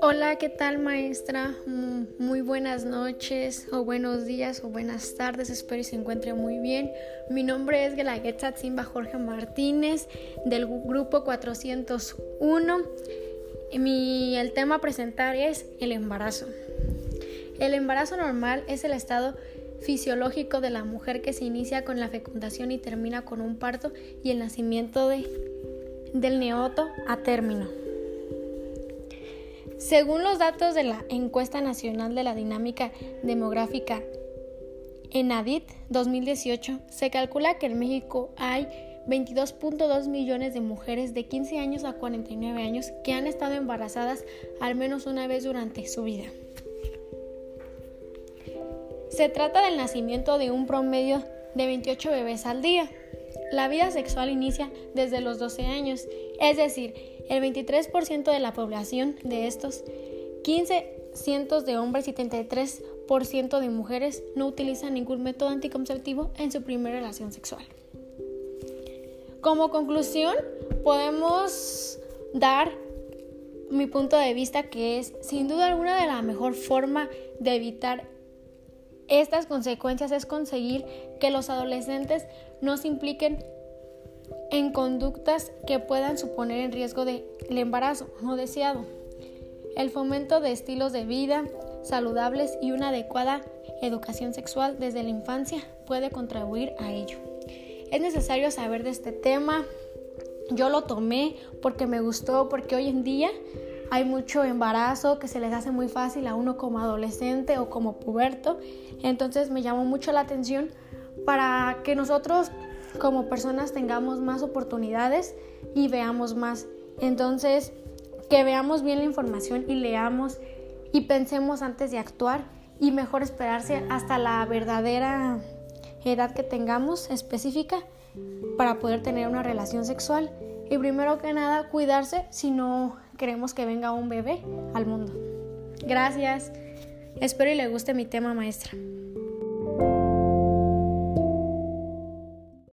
Hola, ¿qué tal maestra? Mm, muy buenas noches o buenos días o buenas tardes, espero que se encuentre muy bien. Mi nombre es Gelaguetza Simba Jorge Martínez del grupo 401. Mi, el tema a presentar es el embarazo. El embarazo normal es el estado fisiológico de la mujer que se inicia con la fecundación y termina con un parto y el nacimiento de, del neoto a término. Según los datos de la Encuesta Nacional de la Dinámica Demográfica ENADIT 2018, se calcula que en México hay 22.2 millones de mujeres de 15 años a 49 años que han estado embarazadas al menos una vez durante su vida. Se trata del nacimiento de un promedio de 28 bebés al día. La vida sexual inicia desde los 12 años, es decir, el 23% de la población de estos 15 cientos de hombres y 33% de mujeres no utilizan ningún método anticonceptivo en su primera relación sexual. Como conclusión, podemos dar mi punto de vista que es sin duda alguna de la mejor forma de evitar estas consecuencias es conseguir que los adolescentes no se impliquen en conductas que puedan suponer en riesgo del embarazo no deseado. El fomento de estilos de vida saludables y una adecuada educación sexual desde la infancia puede contribuir a ello. Es necesario saber de este tema. Yo lo tomé porque me gustó, porque hoy en día hay mucho embarazo que se les hace muy fácil a uno como adolescente o como puberto. Entonces me llamó mucho la atención para que nosotros como personas tengamos más oportunidades y veamos más. Entonces, que veamos bien la información y leamos y pensemos antes de actuar y mejor esperarse hasta la verdadera edad que tengamos específica para poder tener una relación sexual. Y primero que nada, cuidarse si no queremos que venga un bebé al mundo. Gracias. Espero y le guste mi tema, maestra.